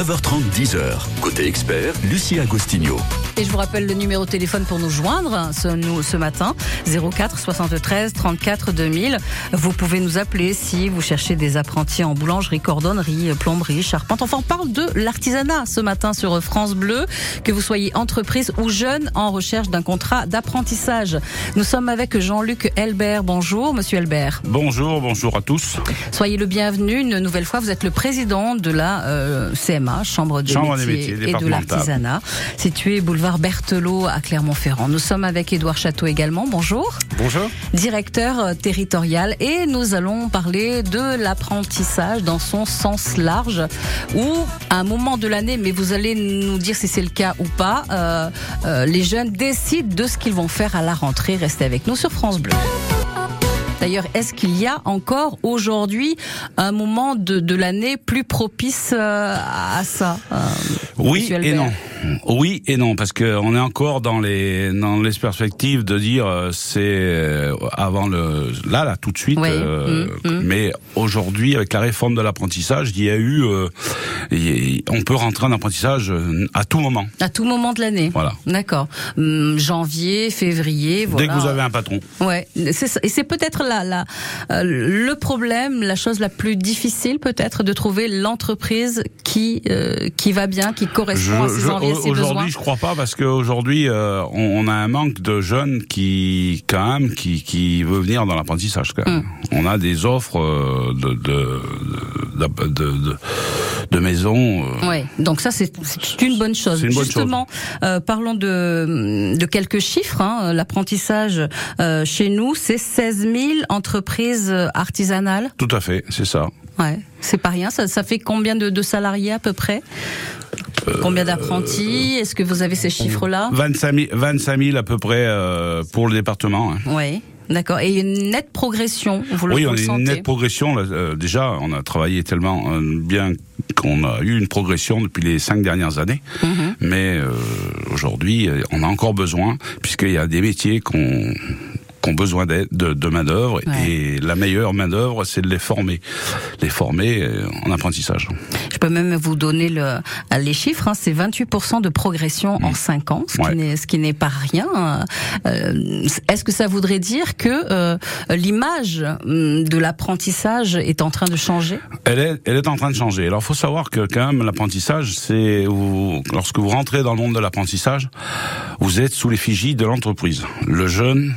9h30, 10h. Côté expert, Lucie Agostinho. Et je vous rappelle le numéro de téléphone pour nous joindre ce, nous, ce matin 04 73 34 2000. Vous pouvez nous appeler si vous cherchez des apprentis en boulangerie, cordonnerie, plomberie, charpente. Enfin, on parle de l'artisanat ce matin sur France Bleu, que vous soyez entreprise ou jeune en recherche d'un contrat d'apprentissage. Nous sommes avec Jean-Luc Elbert. Bonjour, monsieur Elbert. Bonjour, bonjour à tous. Soyez le bienvenu une nouvelle fois. Vous êtes le président de la euh, CMA, Chambre des Chambre des métiers, métiers et de l'artisanat, située boulevard Berthelot à Clermont-Ferrand. Nous sommes avec Édouard Château également. Bonjour. Bonjour. Directeur euh, territorial et nous allons parler de l'apprentissage dans son sens large où à un moment de l'année, mais vous allez nous dire si c'est le cas ou pas, euh, euh, les jeunes décident de ce qu'ils vont faire à la rentrée. Restez avec nous sur France Bleu. D'ailleurs, est-ce qu'il y a encore aujourd'hui un moment de, de l'année plus propice euh, à ça euh, Oui et non. Oui et non, parce que on est encore dans les dans les perspectives de dire euh, c'est euh, avant le là là tout de suite. Oui. euh, Mm, mm. Mais aujourd'hui, avec la réforme de l'apprentissage, il y a eu, euh, y on peut rentrer en apprentissage euh, à tout moment. À tout moment de l'année. Voilà. D'accord. Hum, janvier, février, voilà. Dès que vous avez un patron. Ouais, et c'est peut-être la euh, le problème, la chose la plus difficile peut-être de trouver l'entreprise qui euh, qui va bien, qui correspond à ses envies. Aujourd'hui, je crois pas parce qu'aujourd'hui, euh, on, on a un manque de jeunes qui, quand même, qui, qui veut venir dans l'apprentissage. quand même. Mm. On a des offres euh, de de de, de, de, de maisons. euh, Oui, donc ça c'est une bonne chose. C'est une bonne Justement, euh, parlons de, de quelques chiffres. Hein. L'apprentissage euh, chez nous, c'est 16 000 entreprises artisanales. Tout à fait, c'est ça. Ouais, c'est pas rien. Ça, ça fait combien de, de salariés à peu près? Combien d'apprentis Est-ce que vous avez ces chiffres-là 25 000, 25 000 à peu près euh, pour le département. hein. Oui, d'accord. Et une nette progression, vous le, Oui, on a une nette progression. là, euh, déjà, on a travaillé tellement euh, bien qu'on a eu une progression depuis les cinq dernières années. Mhm. Mais euh, aujourd'hui, euh, on a encore besoin, puisqu'il y a des métiers qu'on qui ont besoin d'aide, de, de main d'œuvre Ouais. et la meilleure main d'œuvre c'est de les former, les former euh, en apprentissage. Je peux même vous donner le, les chiffres. Hein, c'est 28% de progression en 5 ans, ce Mmh. Ouais. qui n'est ce qui n'est pas rien. Euh, Est-ce que ça voudrait dire que euh, l'image hum, de l'apprentissage est en train de changer? Elle est, elle est en train de changer. Alors, faut savoir que quand même l'apprentissage, c'est vous, lorsque vous rentrez dans le monde de l'apprentissage, vous êtes sous l'effigie de l'entreprise. Le jeune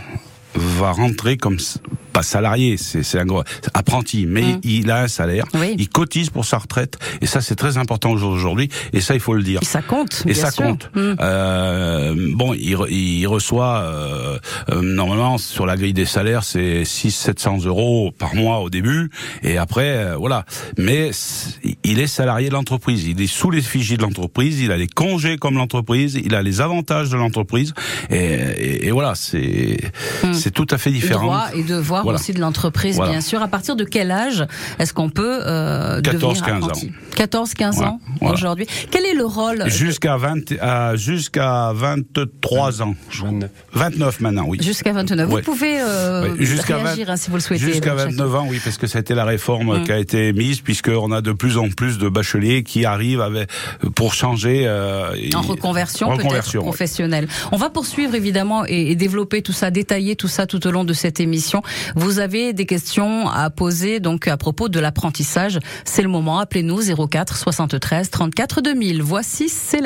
va rentrer comme s- pas salarié, c'est un gros apprenti, mais Mm. il a un salaire, Oui. il cotise pour sa retraite, et ça c'est très important aujourd'hui, et ça il faut le dire. Et ça compte. Et bien ça sûr. compte. Hum. Euh, bon, il, re- il reçoit euh, euh, normalement sur la grille des salaires, c'est 6 700 euros par mois au début, et après euh, voilà. Mais il est salarié de l'entreprise, il est sous l'effigie de l'entreprise, il a les congés comme l'entreprise, il a les avantages de l'entreprise, et, et- et voilà, c'est Hum. c'est tout à fait différent. Droit et devoir Voilà. aussi de l'entreprise, Voilà. bien sûr. À partir de quel âge est-ce qu'on peut euh, 14, devenir 15 apprenti 14-15 Ouais, ans voilà. aujourd'hui. Quel est le rôle Jusqu'à 20, à- jusqu'à 23 ans. 29. 29 maintenant, oui. Jusqu'à 29. Vous Ouais. pouvez euh, Ouais, jusqu'à réagir 20 hein, si vous le souhaitez. Jusqu'à Jacques. 29 ans, oui, parce que c'était la réforme Mm. qui a été mise, puisqu'on a de plus en plus de bacheliers qui arrivent avec, pour changer. euh, En reconversion, peut-être Reconversion, oui. professionnelle. On va poursuivre évidemment et, et développer tout ça, détailler tout ça tout au long de cette émission. Vous avez des questions à poser donc à propos de l'apprentissage. C'est le moment. Appelez-nous 04 73 34 2000. Voici c'est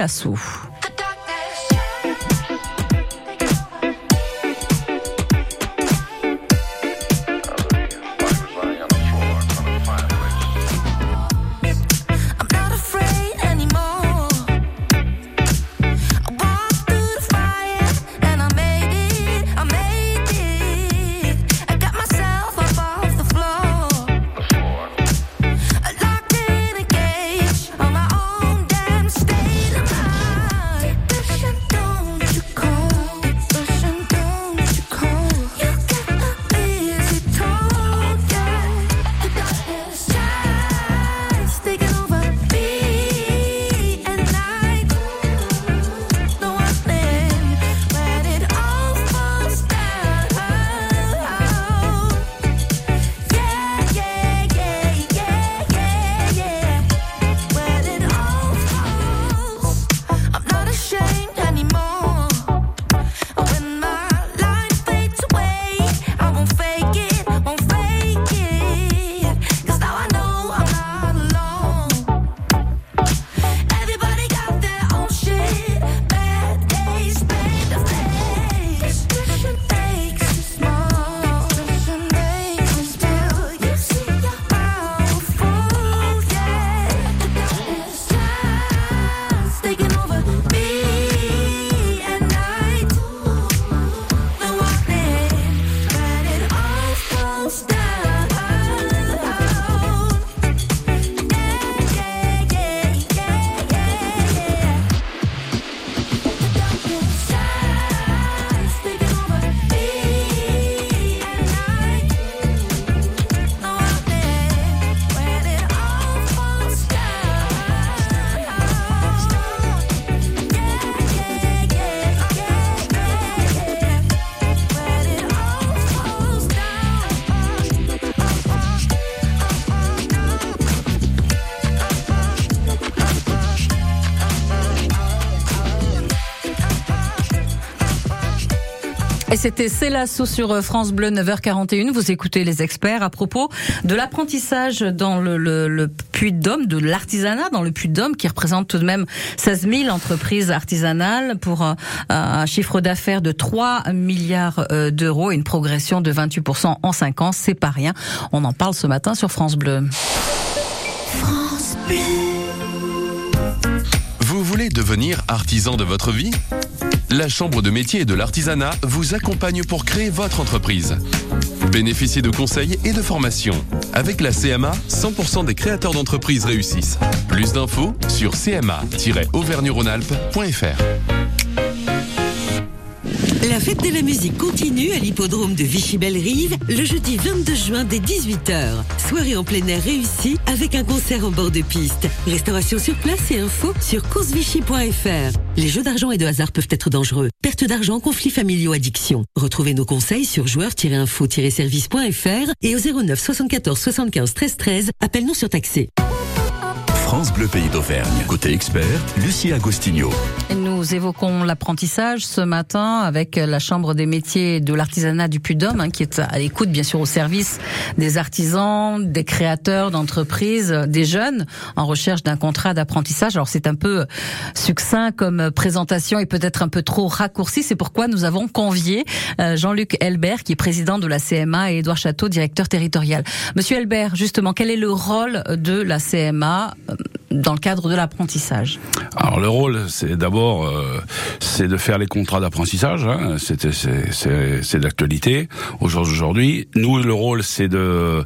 Et c'était Célasso sur euh, France Bleu 9h41. Vous écoutez les experts à propos de l'apprentissage dans le, le, le Puy-de-Dôme, de l'artisanat dans le Puy-de-Dôme, qui représente tout de même 16 000 entreprises artisanales pour un, un chiffre d'affaires de 3 milliards euh, d'euros et une progression de 28% en 5 ans. C'est pas rien. On en parle ce matin sur France Bleu. Vous voulez devenir artisan de votre vie? La Chambre de métier et de l'artisanat vous accompagne pour créer votre entreprise. Bénéficiez de conseils et de formations. Avec la CMA, 100% des créateurs d'entreprises réussissent. Plus d'infos sur cma-auvergne-rhône-alpes.fr. La fête de la musique continue à l'hippodrome de Vichy-Belle-Rive le jeudi 22 juin dès 18h. Soirée en plein air réussie avec un concert en bord de piste. Restauration sur place et info sur coursevichy.fr. Les jeux d'argent et de hasard peuvent être dangereux. Perte d'argent, conflits familiaux, addiction. Retrouvez nos conseils sur joueurs-info-service.fr et au 09 74 75 13 13. Appelle-nous sur taxé. France Bleu Pays d'Auvergne. Côté expert, Lucie Agostinho. Nous évoquons l'apprentissage ce matin avec la Chambre des métiers de l'artisanat du Puy-de-Dôme, hein, qui est à l'écoute, bien sûr, au service des artisans, des créateurs d'entreprises, des jeunes en recherche d'un contrat d'apprentissage. Alors c'est un peu succinct comme présentation et peut-être un peu trop raccourci. C'est pourquoi nous avons convié euh, Jean-Luc Elbert, qui est président de la CMA, et Édouard Château, directeur territorial. Monsieur Elbert, justement, quel est le rôle de la CMA euh, dans le cadre de l'apprentissage? Alors le rôle, c'est d'abord, euh, c'est de faire les contrats d'apprentissage. Hein, c'est d'actualité aujourd'hui. Nous, le rôle, c'est de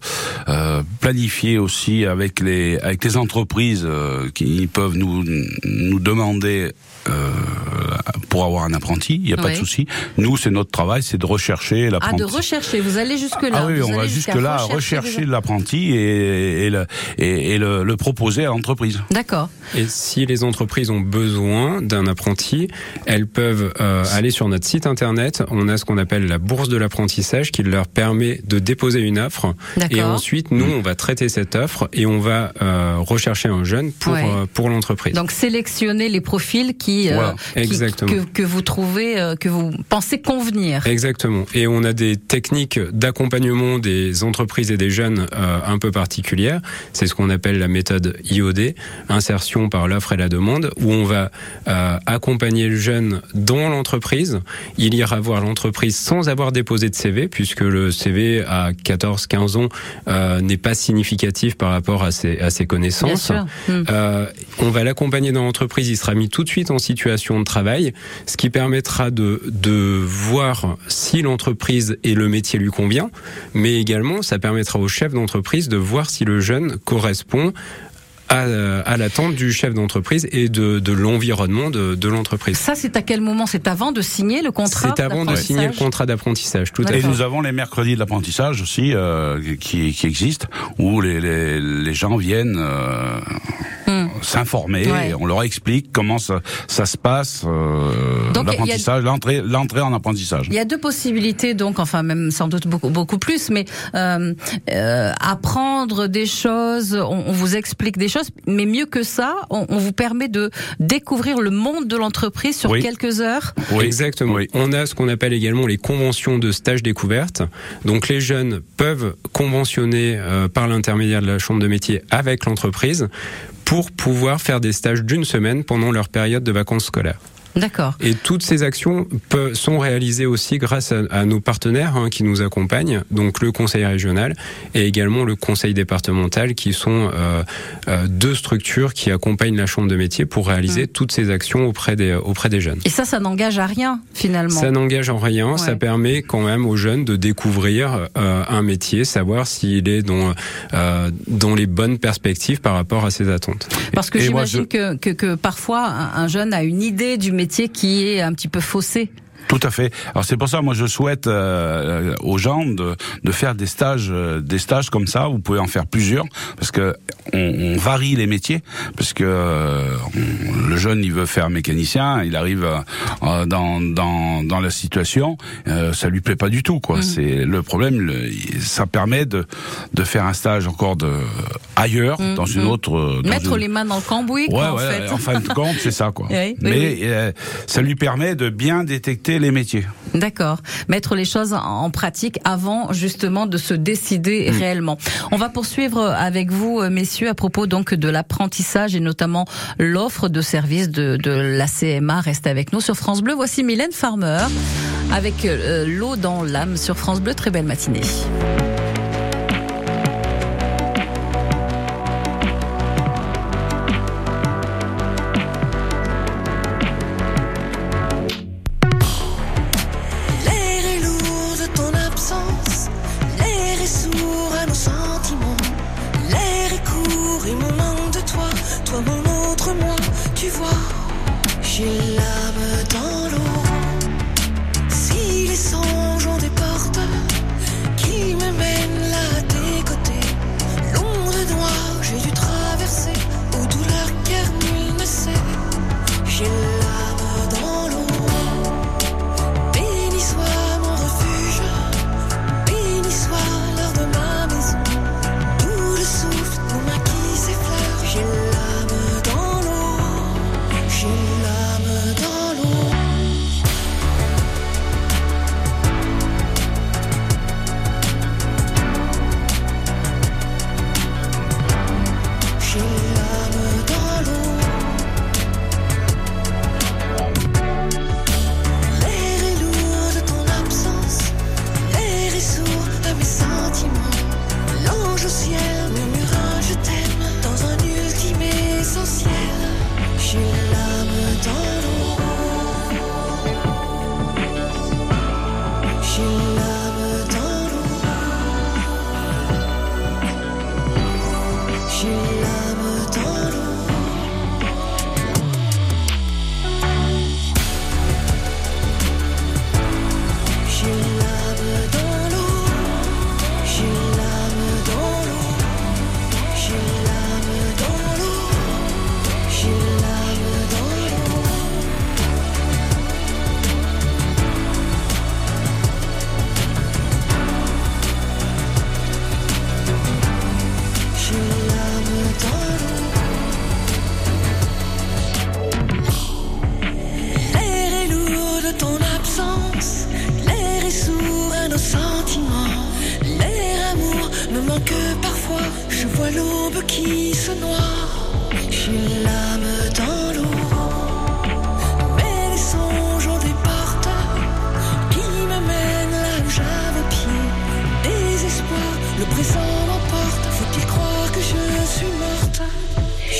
euh, planifier aussi avec les avec les entreprises euh, qui peuvent nous nous demander. Pour avoir un apprenti, il n'y a pas de souci. Nous, c'est notre travail, c'est de rechercher Ah, l'apprenti. de rechercher. Vous allez jusque là. Ah oui, Vous on va allez jusque jusqu'à là rechercher l'apprenti et, et, le, et, et le, le proposer à l'entreprise. D'accord. Et si les entreprises ont besoin d'un apprenti, elles peuvent euh, aller sur notre site internet. On a ce qu'on appelle la bourse de l'apprentissage qui leur permet de déposer une offre. D'accord. Et ensuite, nous, on va traiter cette offre et on va euh, rechercher un jeune pour, Ouais. euh, pour l'entreprise. Donc sélectionner les profils qui, euh, Voilà, qui- exactement. que, que vous trouvez, euh, que vous pensez convenir. Exactement. Et on a des techniques d'accompagnement des entreprises et des jeunes euh, un peu particulières. C'est ce qu'on appelle la méthode IOD, insertion par l'offre et la demande, où on va euh, accompagner le jeune dans l'entreprise. Il ira voir l'entreprise sans avoir déposé de CV, puisque le CV à 14-15 ans euh, n'est pas significatif par rapport à ses, à ses Bien connaissances. sûr. Hmm. Euh, on va l'accompagner dans l'entreprise, il sera mis tout de suite en situation de travail, ce qui permettra de, de voir si l'entreprise et le métier lui convient, mais également ça permettra au chef d'entreprise de voir si le jeune correspond à, à l'attente du chef d'entreprise et de, de l'environnement de, de l'entreprise. Ça, c'est à quel moment? C'est avant de signer le contrat C'est avant de signer le contrat d'apprentissage, tout à Et nous avons les mercredis de l'apprentissage aussi euh, qui, qui existent, où les, les, les gens viennent euh, Hmm. S'informer, Ouais. on leur explique comment ça, ça se passe, euh, l'apprentissage, l'entrée, l'entrée en apprentissage. Il y a deux possibilités, donc, enfin même sans doute beaucoup, beaucoup plus, mais euh, euh, apprendre des choses, on, on vous explique des choses, mais mieux que ça, on, on vous permet de découvrir le monde de l'entreprise sur Oui. quelques heures. Exactement. Oui. On a ce qu'on appelle également les conventions de stage découverte. Donc les jeunes peuvent conventionner euh, par l'intermédiaire de la chambre de métier avec l'entreprise pour pouvoir faire des stages d'une semaine pendant leur période de vacances scolaires. D'accord. Et toutes ces actions sont réalisées aussi grâce à, à nos partenaires hein, qui nous accompagnent, donc le conseil régional et également le conseil départemental, qui sont euh, euh, deux structures qui accompagnent la chambre de métier pour réaliser toutes ces actions auprès des, auprès des jeunes. Et ça, ça n'engage à rien finalement. Ça n'engage en rien, Ouais. ça permet quand même aux jeunes de découvrir euh, un métier, savoir s'il est dans, dans les bonnes perspectives par rapport à ses attentes. Parce que j'imagine que, que, que parfois un jeune a une idée du métier qui est un petit peu faussée. Tout à fait. Alors c'est pour ça, moi, je souhaite euh, aux gens de, de faire des stages, euh, des stages comme ça. Vous pouvez en faire plusieurs parce que on, on varie les métiers. Parce que euh, on- le jeune, il veut faire mécanicien, il arrive euh, dans, dans dans la situation, euh, ça lui plaît pas du tout, quoi. C'est le problème. le- ça permet de de faire un stage encore de ailleurs, dans une autre. euh, dans Mettre une- les mains dans le cambouis, Ouais, quoi, en ouais, fait. en fin de compte, c'est ça, quoi. Oui, Mais oui. euh, ça lui permet de bien détecter les métiers. D'accord. Mettre les choses en pratique avant justement de se décider réellement. On va poursuivre avec vous, euh, messieurs, à propos donc de l'apprentissage et notamment l'offre de services de, de la CMA. Reste avec nous sur France Bleu. Voici Mylène Farmer avec euh, l'eau dans l'âme sur France Bleu. Très belle matinée.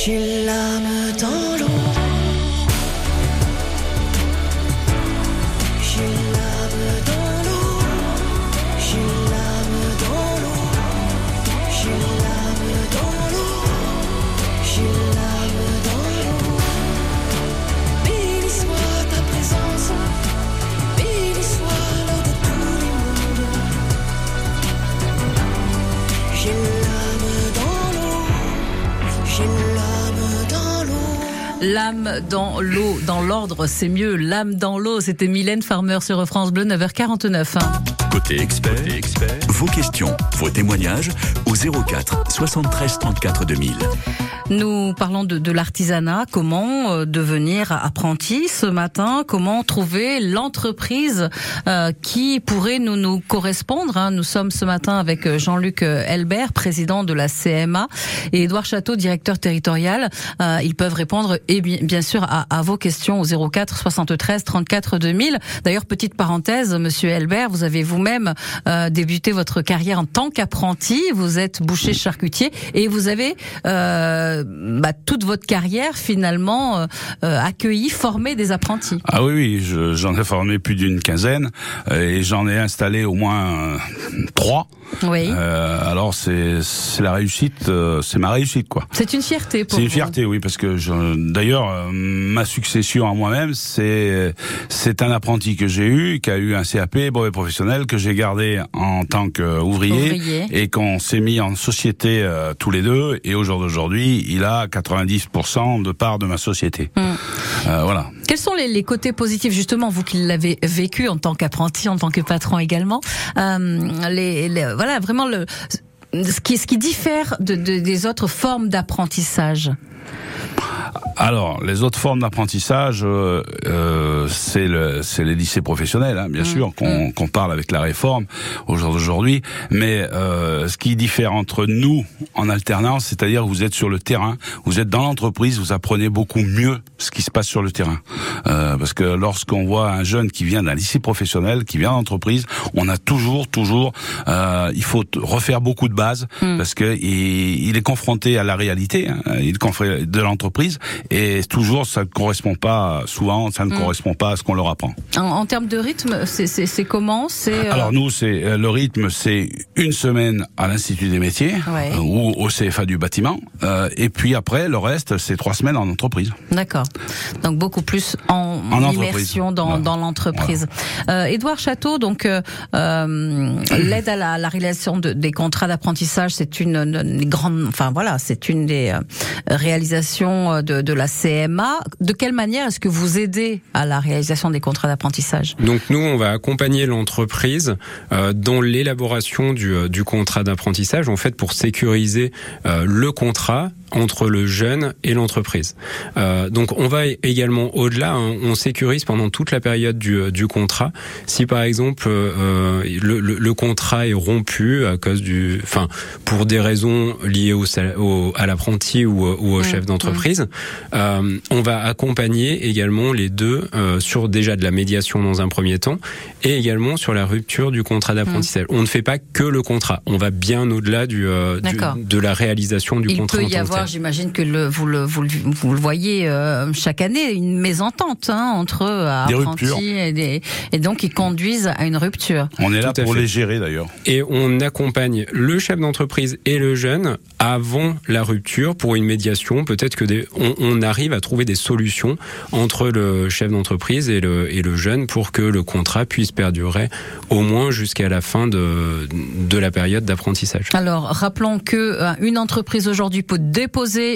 J'ai l'âme L'âme dans l'eau, dans l'ordre, c'est mieux. L'âme dans l'eau, c'était Mylène Farmer sur France Bleu, 9h49. hein. Côté expert, vos questions, vos témoignages au 04 73 34 2000. Nous parlons de, l'artisanat, comment euh, devenir apprenti ce matin, comment trouver l'entreprise euh, qui pourrait nous, nous correspondre. hein? Nous sommes ce matin avec euh, Jean-Luc Elbert, président de la CMA, et Édouard Château, directeur territorial. Ils peuvent répondre et bien, bien sûr à, vos questions au 04 73 34 2000. D'ailleurs, petite parenthèse, Monsieur Elbert, vous avez vous-même débuté votre carrière en tant qu'apprenti. Vous êtes boucher charcutier et vous avez bah, toute votre carrière finalement euh, euh, accueilli, formé des apprentis. Ah oui, oui, je- j'en ai formé plus d'une quinzaine euh, et j'en ai installé au moins euh, trois. Oui. Euh, alors c'est c'est la réussite, euh, c'est ma réussite quoi. C'est une fierté pour C'est une fierté, oui, parce que d'ailleurs euh, ma succession à moi-même, c'est c'est un apprenti que j'ai eu, qui a eu un CAP brevet professionnel que j'ai gardé en tant qu'ouvrier Ouvrier. et qu'on s'est mis en société euh, tous les deux. Et au jour d'aujourd'hui, il a 90% de part de ma société. Hmm. Euh, voilà. Quels sont les, les côtés positifs justement vous qui l'avez vécu en tant qu'apprenti, en tant que patron également euh, les, les- Voilà vraiment le ce qui ce qui diffère de, de- des autres formes d'apprentissage? Alors, les autres formes d'apprentissage, euh, euh, c'est le, c'est les lycées professionnels, hein, bien sûr, qu'on qu'on parle avec la réforme au jour d'aujourd'hui. Mais euh, ce qui diffère entre nous en alternance, c'est-à-dire vous êtes sur le terrain, vous êtes dans l'entreprise, vous apprenez beaucoup mieux ce qui se passe sur le terrain. Euh, parce que lorsqu'on voit un jeune qui vient d'un lycée professionnel, qui vient d'entreprise, on a toujours, toujours, euh, il faut refaire beaucoup de bases parce que il, il est confronté à la réalité, hein, il est confronté de l'entreprise et toujours ça ne correspond pas, souvent ça ne correspond pas à ce qu'on leur apprend. En, en termes de rythme, c'est- comment? C'est euh, Alors nous, c'est euh, le rythme, c'est une semaine à l'Institut des métiers Ouais. euh, ou au CFA du bâtiment, euh, et puis après le reste, c'est trois semaines en entreprise. D'accord. Donc beaucoup plus en, En immersion dans, Voilà. dans l'entreprise. Édouard Château, donc l'aide à la, la réalisation de- des contrats d'apprentissage, c'est une, une des grandes, enfin voilà, c'est une des réalisations de, la CMA. De quelle manière est-ce que vous aidez à la réalisation des contrats d'apprentissage? Donc nous, on va accompagner l'entreprise euh, dans l'élaboration du, euh, du contrat d'apprentissage, en fait, pour sécuriser euh, le contrat entre le jeune et l'entreprise. Euh, donc on va également au-delà, hein, on sécurise pendant toute la période du, euh, du contrat. Si par exemple euh, le, le, le contrat est rompu à cause du, enfin pour des raisons liées au, au- à l'apprenti ou, au- ou au chef d'entreprise, euh, on va accompagner également les deux euh, sur déjà de la médiation dans un premier temps et également sur la rupture du contrat d'apprentissage. On ne fait pas que le contrat, on va bien au-delà du, euh, du- de la réalisation du Il contrat. peut y avoir, tel. j'imagine que le, vous, le, vous, le, vous le voyez euh, chaque année, une mésentente hein, entre euh, Des apprentis ruptures. et, des, et donc ils conduisent à une rupture. On est là Tout pour les gérer d'ailleurs. et on accompagne le chef d'entreprise et le jeune avant la rupture pour une médiation. Peut-être que des, on, on arrive à trouver des solutions entre le chef d'entreprise et le, et le jeune pour que le contrat puisse perdurer au moins jusqu'à la fin de, de la période d'apprentissage. Alors, rappelons que euh, une entreprise aujourd'hui peut déposer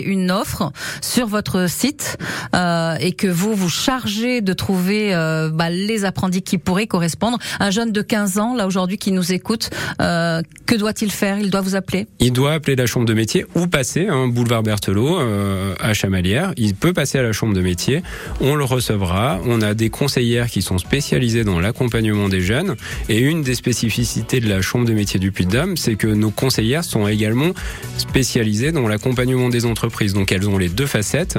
une offre sur votre site euh, et que vous vous chargez de trouver euh, bah, les apprentis qui pourraient correspondre. Un jeune de 15 ans, là aujourd'hui, qui nous écoute, euh, que doit-il faire? Il doit vous appeler? Il doit appeler la chambre de métier ou passer un boulevard Berthelot à Chamalières. Il peut passer à la chambre de métier. On le recevra. On a des conseillères qui sont spécialisées dans l'accompagnement des jeunes. Et une des spécificités de la chambre de métier du Puy-de-Dôme, c'est que nos conseillères sont également spécialisées dans l'accompagnement des entreprises. Donc elles ont les deux facettes,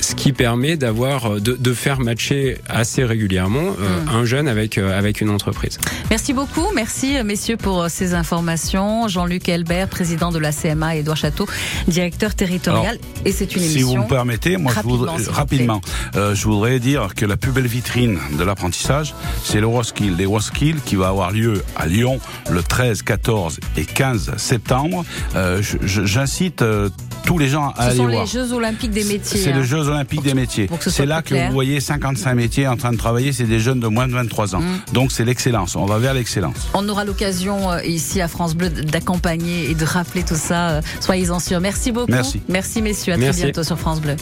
ce qui permet d'avoir de, de faire matcher assez régulièrement euh, un jeune avec euh, avec une entreprise. Merci beaucoup. Merci, euh, messieurs, pour euh, ces informations. Jean-Luc Elbert, président de la CMA, et Edouard Château, directeur territorial. et c'est une Si émission. vous me permettez, moi je rapidement, voudrais, s'il vous rapidement, euh, je voudrais dire que la plus belle vitrine de l'apprentissage, c'est l'Euroskill. L'Euroskill qui va avoir lieu à Lyon le 13, 14 et 15 septembre. Euh, je- je- J'incite euh, tous les gens à Ce aller sont les Jeux Olympiques des métiers. C'est hein. les Jeux Olympiques des métiers. ce C'est là que clair. vous voyez 55 métiers en train de travailler. C'est des jeunes de moins de 23 ans. Mm. Donc c'est l'excellence. On va vers l'excellence. On aura l'occasion euh, ici à France Bleu d'accompagner et de rappeler tout ça. euh, Soyez-en sûrs. Merci beaucoup. Merci. Merci messieurs. À Merci. très bientôt sur France Bleu.